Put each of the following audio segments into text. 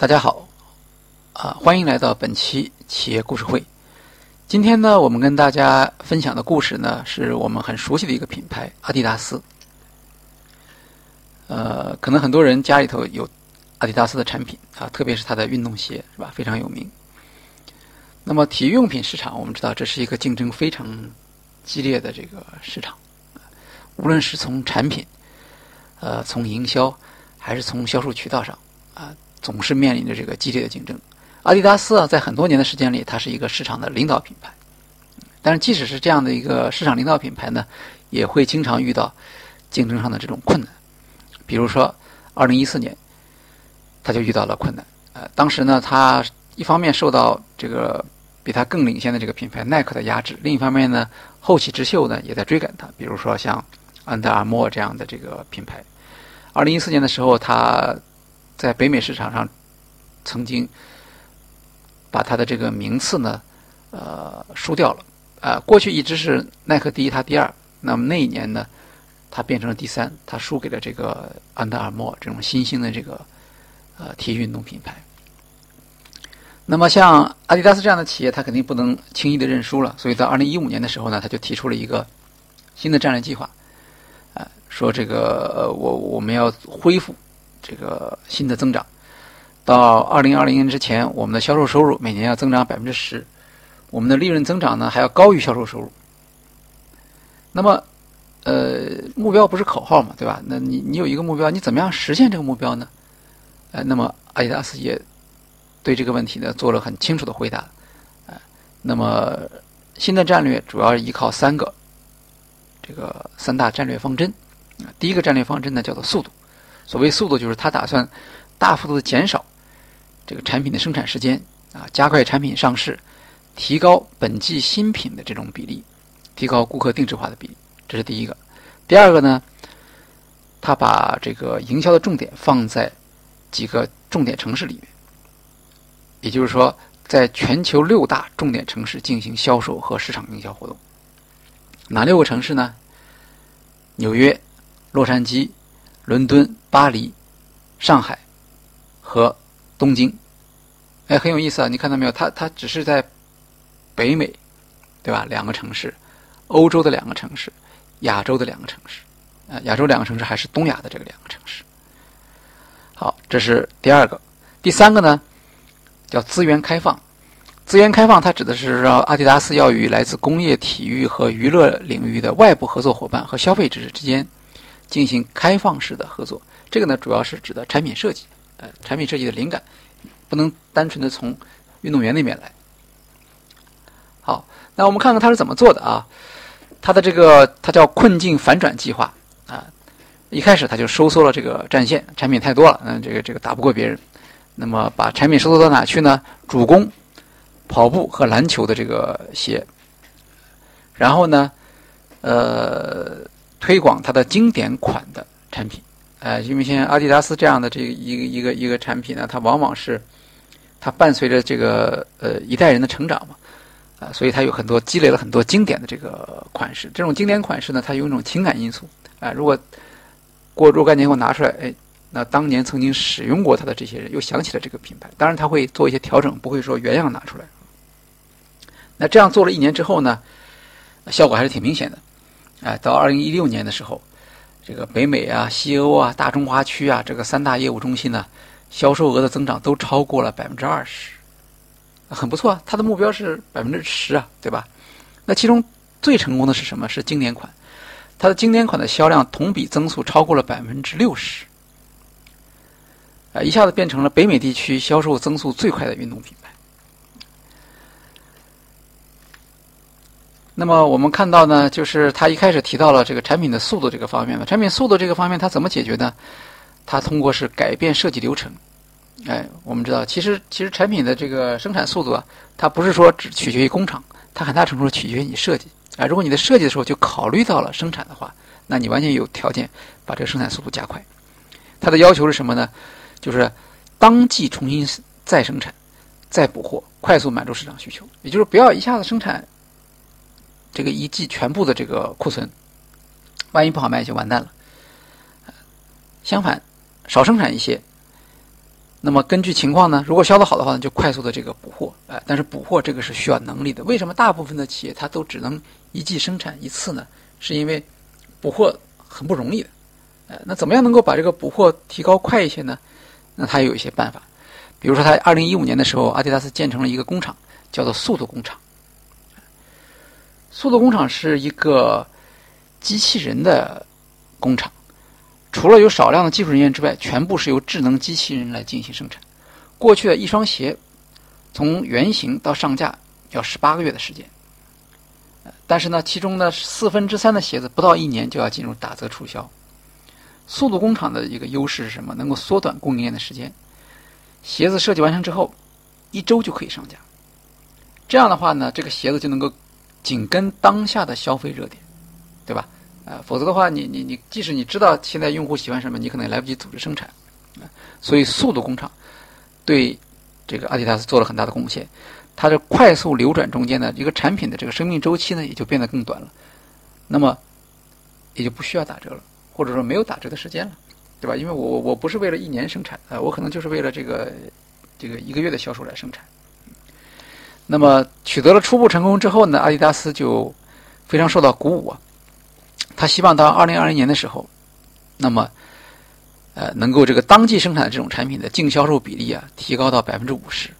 大家好，啊，欢迎来到本期企业故事会。今天呢，我们跟大家分享的故事呢，是我们很熟悉的一个品牌——阿迪达斯。呃，可能很多人家里头有阿迪达斯的产品啊，特别是它的运动鞋，是吧？非常有名。那么，体育用品市场，我们知道这是一个竞争非常激烈的这个市场，无论是从产品，呃，从营销，还是从销售渠道上，啊，总是面临着这个激烈的竞争。阿迪达斯啊，在很多年的时间里，它是一个市场的领导品牌。但是，即使是这样的一个市场领导品牌呢，也会经常遇到竞争上的这种困难。比如说，二零一四年，他就遇到了困难。呃，当时呢，他一方面受到这个比他更领先的这个品牌耐克的压制，另一方面呢，后起之秀呢也在追赶他。比如说像安德尔莫这样的这个品牌。二零一四年的时候，他在北美市场上曾经把他的这个名次呢，呃，输掉了。啊，过去一直是耐克第一，他第二。那么那一年呢，他变成了第三，他输给了这个安德尔莫这种新兴的这个呃体育运动品牌。那么像阿迪达斯这样的企业，他肯定不能轻易的认输了。所以到二零一五年的时候呢，他就提出了一个新的战略计划，啊，说这个我我们要恢复这个新的增长，到二零二零年之前，我们的销售收入每年要增长百分之十。我们的利润增长呢，还要高于销售收入。那么，呃，目标不是口号嘛，对吧？那你你有一个目标，你怎么样实现这个目标呢？呃，那么阿迪达斯也对这个问题呢做了很清楚的回答。呃，那么新的战略主要依靠三个这个三大战略方针。第一个战略方针呢叫做速度。所谓速度，就是他打算大幅度的减少这个产品的生产时间啊，加快产品上市。提高本季新品的这种比例，提高顾客定制化的比例，这是第一个。第二个呢，他把这个营销的重点放在几个重点城市里面，也就是说，在全球六大重点城市进行销售和市场营销活动。哪六个城市呢？纽约、洛杉矶、伦敦、巴黎、上海和东京。哎，很有意思啊！你看到没有？它它只是在。北美，对吧？两个城市，欧洲的两个城市，亚洲的两个城市，啊，亚洲两个城市还是东亚的这个两个城市。好，这是第二个，第三个呢，叫资源开放。资源开放，它指的是让阿迪达斯要与来自工业、体育和娱乐领域的外部合作伙伴和消费者之间进行开放式的合作。这个呢，主要是指的产品设计，呃，产品设计的灵感不能单纯的从运动员那边来。好，那我们看看他是怎么做的啊？他的这个，他叫困境反转计划啊。一开始他就收缩了这个战线，产品太多了，嗯，这个这个打不过别人。那么把产品收缩到哪去呢？主攻跑步和篮球的这个鞋，然后呢，呃，推广它的经典款的产品。呃，因为像阿迪达斯这样的这一个一个一个产品呢，它往往是它伴随着这个呃一代人的成长嘛。啊，所以它有很多积累了很多经典的这个款式。这种经典款式呢，它有一种情感因素。啊，如果过若干年后拿出来，哎，那当年曾经使用过它的这些人又想起了这个品牌。当然，他会做一些调整，不会说原样拿出来。那这样做了一年之后呢，效果还是挺明显的。哎，到二零一六年的时候，这个北美啊、西欧啊、大中华区啊这个三大业务中心呢，销售额的增长都超过了百分之二十。很不错啊，它的目标是百分之十啊，对吧？那其中最成功的是什么？是经典款，它的经典款的销量同比增速超过了百分之六十，啊，一下子变成了北美地区销售增速最快的运动品牌。那么我们看到呢，就是他一开始提到了这个产品的速度这个方面嘛，产品速度这个方面它怎么解决呢？它通过是改变设计流程。哎，我们知道，其实其实产品的这个生产速度啊，它不是说只取决于工厂，它很大程度取决于你设计啊。如果你的设计的时候就考虑到了生产的话，那你完全有条件把这个生产速度加快。它的要求是什么呢？就是当季重新再生产、再补货，快速满足市场需求。也就是不要一下子生产这个一季全部的这个库存，万一不好卖就完蛋了。相反，少生产一些。那么根据情况呢，如果销的好的话呢，就快速的这个补货，哎，但是补货这个是需要能力的。为什么大部分的企业它都只能一季生产一次呢？是因为补货很不容易的，呃，那怎么样能够把这个补货提高快一些呢？那它有一些办法，比如说，它二零一五年的时候，阿迪达斯建成了一个工厂，叫做速度工厂。速度工厂是一个机器人的工厂。除了有少量的技术人员之外，全部是由智能机器人来进行生产。过去的一双鞋，从原型到上架要十八个月的时间。但是呢，其中呢四分之三的鞋子不到一年就要进入打折促销。速度工厂的一个优势是什么？能够缩短供应链的时间。鞋子设计完成之后，一周就可以上架。这样的话呢，这个鞋子就能够紧跟当下的消费热点，对吧？啊，否则的话，你你你，即使你知道现在用户喜欢什么，你可能也来不及组织生产，啊，所以速度工厂对这个阿迪达斯做了很大的贡献。它的快速流转中间呢，一个产品的这个生命周期呢，也就变得更短了，那么也就不需要打折了，或者说没有打折的时间了，对吧？因为我我不是为了一年生产，啊，我可能就是为了这个这个一个月的销售来生产。那么取得了初步成功之后呢，阿迪达斯就非常受到鼓舞啊。他希望到二零二零年的时候，那么，呃，能够这个当季生产的这种产品的净销售比例啊，提高到百分之五十，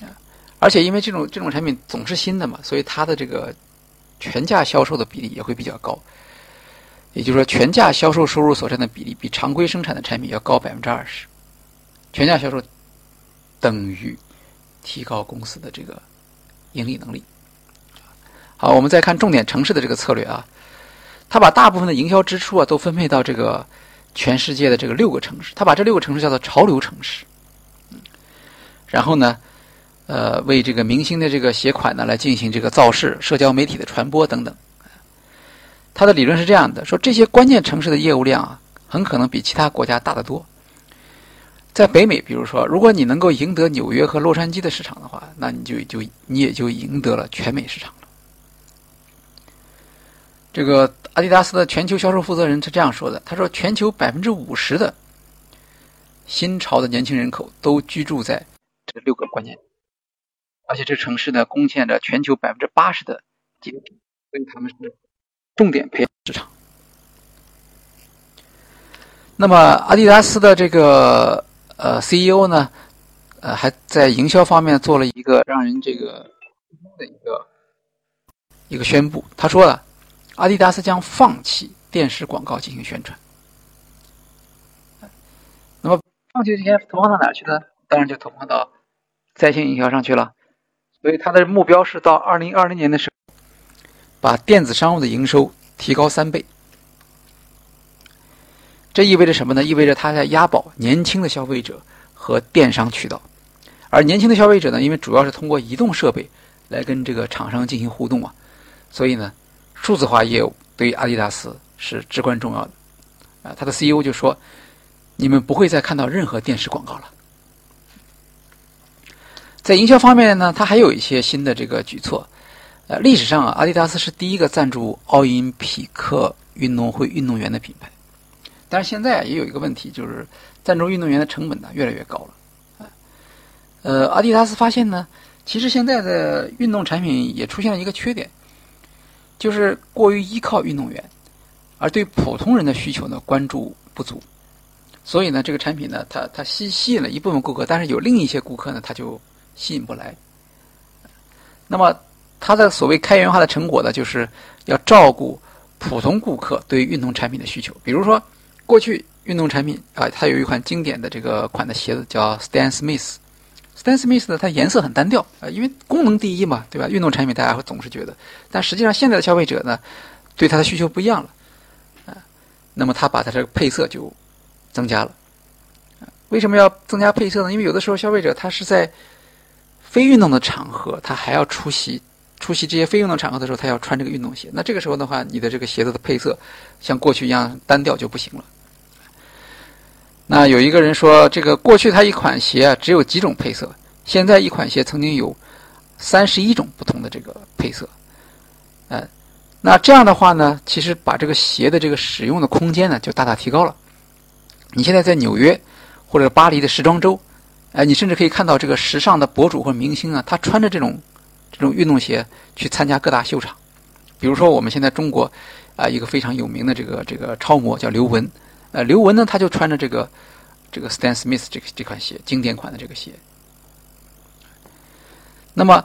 啊，而且因为这种这种产品总是新的嘛，所以它的这个全价销售的比例也会比较高，也就是说，全价销售收入所占的比例比常规生产的产品要高百分之二十，全价销售等于提高公司的这个盈利能力。好，我们再看重点城市的这个策略啊。他把大部分的营销支出啊都分配到这个全世界的这个六个城市，他把这六个城市叫做潮流城市，然后呢，呃，为这个明星的这个鞋款呢来进行这个造势、社交媒体的传播等等。他的理论是这样的：说这些关键城市的业务量啊，很可能比其他国家大得多。在北美，比如说，如果你能够赢得纽约和洛杉矶的市场的话，那你就就你也就赢得了全美市场了。这个。阿迪达斯的全球销售负责人是这样说的：“他说，全球百分之五十的新潮的年轻人口都居住在这六个关键，而且这城市呢贡献着全球百分之八十的 GDP，所以他们是重点培养市场。那么，阿迪达斯的这个呃 CEO 呢，呃还在营销方面做了一个让人这个的一个一个宣布，他说了。”阿迪达斯将放弃电视广告进行宣传。那么，放弃这些投放到哪去呢？当然就投放到在线营销上去了。所以，他的目标是到二零二零年的时候，把电子商务的营收提高三倍。这意味着什么呢？意味着他在押宝年轻的消费者和电商渠道。而年轻的消费者呢，因为主要是通过移动设备来跟这个厂商进行互动啊，所以呢。数字化业务对于阿迪达斯是至关重要的，啊，他的 CEO 就说：“你们不会再看到任何电视广告了。”在营销方面呢，他还有一些新的这个举措。呃，历史上啊，阿迪达斯是第一个赞助奥林匹克运动会运动员的品牌，但是现在也有一个问题，就是赞助运动员的成本呢越来越高了。呃，阿迪达斯发现呢，其实现在的运动产品也出现了一个缺点。就是过于依靠运动员，而对普通人的需求呢关注不足，所以呢这个产品呢它它吸吸引了一部分顾客，但是有另一些顾客呢它就吸引不来。那么它的所谓开源化的成果呢，就是要照顾普通顾客对运动产品的需求。比如说过去运动产品啊，它有一款经典的这个款的鞋子叫 Stan Smith。Stan Smith 呢，它颜色很单调啊，因为功能第一嘛，对吧？运动产品大家会总是觉得，但实际上现在的消费者呢，对它的需求不一样了啊。那么他把它这个配色就增加了。为什么要增加配色呢？因为有的时候消费者他是在非运动的场合，他还要出席出席这些非运动场合的时候，他要穿这个运动鞋。那这个时候的话，你的这个鞋子的配色像过去一样单调就不行了。那有一个人说，这个过去他一款鞋啊只有几种配色，现在一款鞋曾经有三十一种不同的这个配色，呃，那这样的话呢，其实把这个鞋的这个使用的空间呢就大大提高了。你现在在纽约或者巴黎的时装周，哎，你甚至可以看到这个时尚的博主或者明星啊，他穿着这种这种运动鞋去参加各大秀场。比如说，我们现在中国啊一个非常有名的这个这个超模叫刘雯，呃，刘雯呢，他就穿着这个这个 Stan Smith 这个这款鞋，经典款的这个鞋。那么，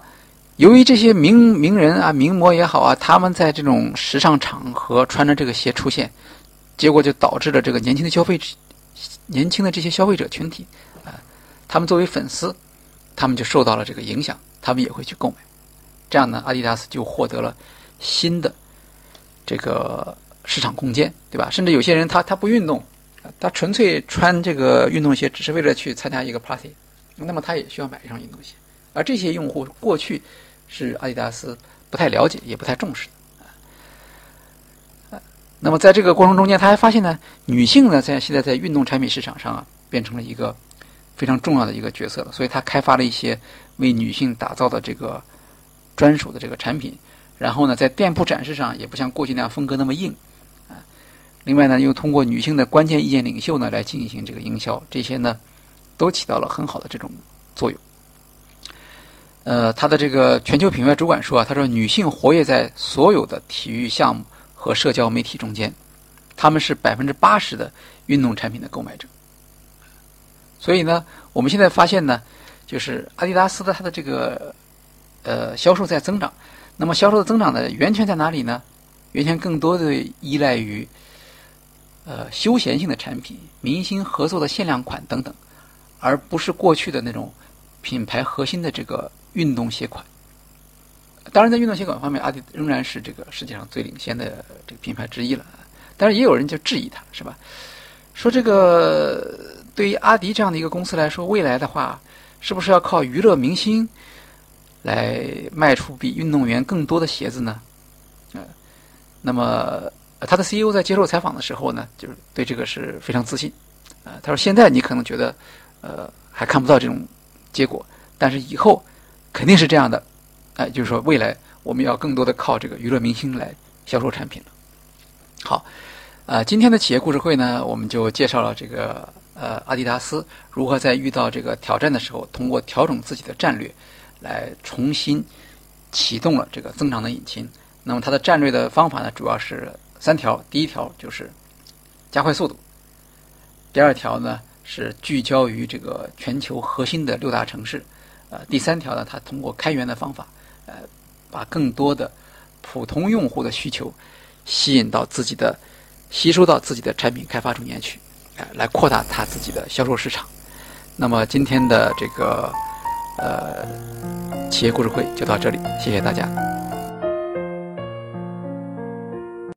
由于这些名名人啊、名模也好啊，他们在这种时尚场合穿着这个鞋出现，结果就导致了这个年轻的消费、年轻的这些消费者群体啊，他们作为粉丝，他们就受到了这个影响，他们也会去购买。这样呢，阿迪达斯就获得了。新的这个市场空间，对吧？甚至有些人他他不运动，他纯粹穿这个运动鞋，只是为了去参加一个 party，那么他也需要买一双运动鞋。而这些用户过去是阿迪达斯不太了解，也不太重视的。那么在这个过程中间，他还发现呢，女性呢在现在在运动产品市场上啊，变成了一个非常重要的一个角色了。所以他开发了一些为女性打造的这个专属的这个产品。然后呢，在店铺展示上也不像过去那样风格那么硬，另外呢，又通过女性的关键意见领袖呢来进行这个营销，这些呢都起到了很好的这种作用。呃，他的这个全球品牌主管说啊，他说女性活跃在所有的体育项目和社交媒体中间，他们是百分之八十的运动产品的购买者。所以呢，我们现在发现呢，就是阿迪达斯的它的这个呃销售在增长。那么销售的增长的源泉在哪里呢？源泉更多的依赖于，呃，休闲性的产品、明星合作的限量款等等，而不是过去的那种品牌核心的这个运动鞋款。当然，在运动鞋款方面，阿迪仍然是这个世界上最领先的这个品牌之一了。但是也有人就质疑它，是吧？说这个对于阿迪这样的一个公司来说，未来的话，是不是要靠娱乐明星？来卖出比运动员更多的鞋子呢？呃，那么他的 CEO 在接受采访的时候呢，就是对这个是非常自信。啊，他说现在你可能觉得，呃，还看不到这种结果，但是以后肯定是这样的。哎，就是说未来我们要更多的靠这个娱乐明星来销售产品了。好，呃，今天的企业故事会呢，我们就介绍了这个呃阿迪达斯如何在遇到这个挑战的时候，通过调整自己的战略。来重新启动了这个增长的引擎。那么它的战略的方法呢，主要是三条。第一条就是加快速度；第二条呢是聚焦于这个全球核心的六大城市；呃，第三条呢，它通过开源的方法，呃，把更多的普通用户的需求吸引到自己的、吸收到自己的产品开发中间去，呃，来扩大它自己的销售市场。那么今天的这个。呃，企业故事会就到这里，谢谢大家。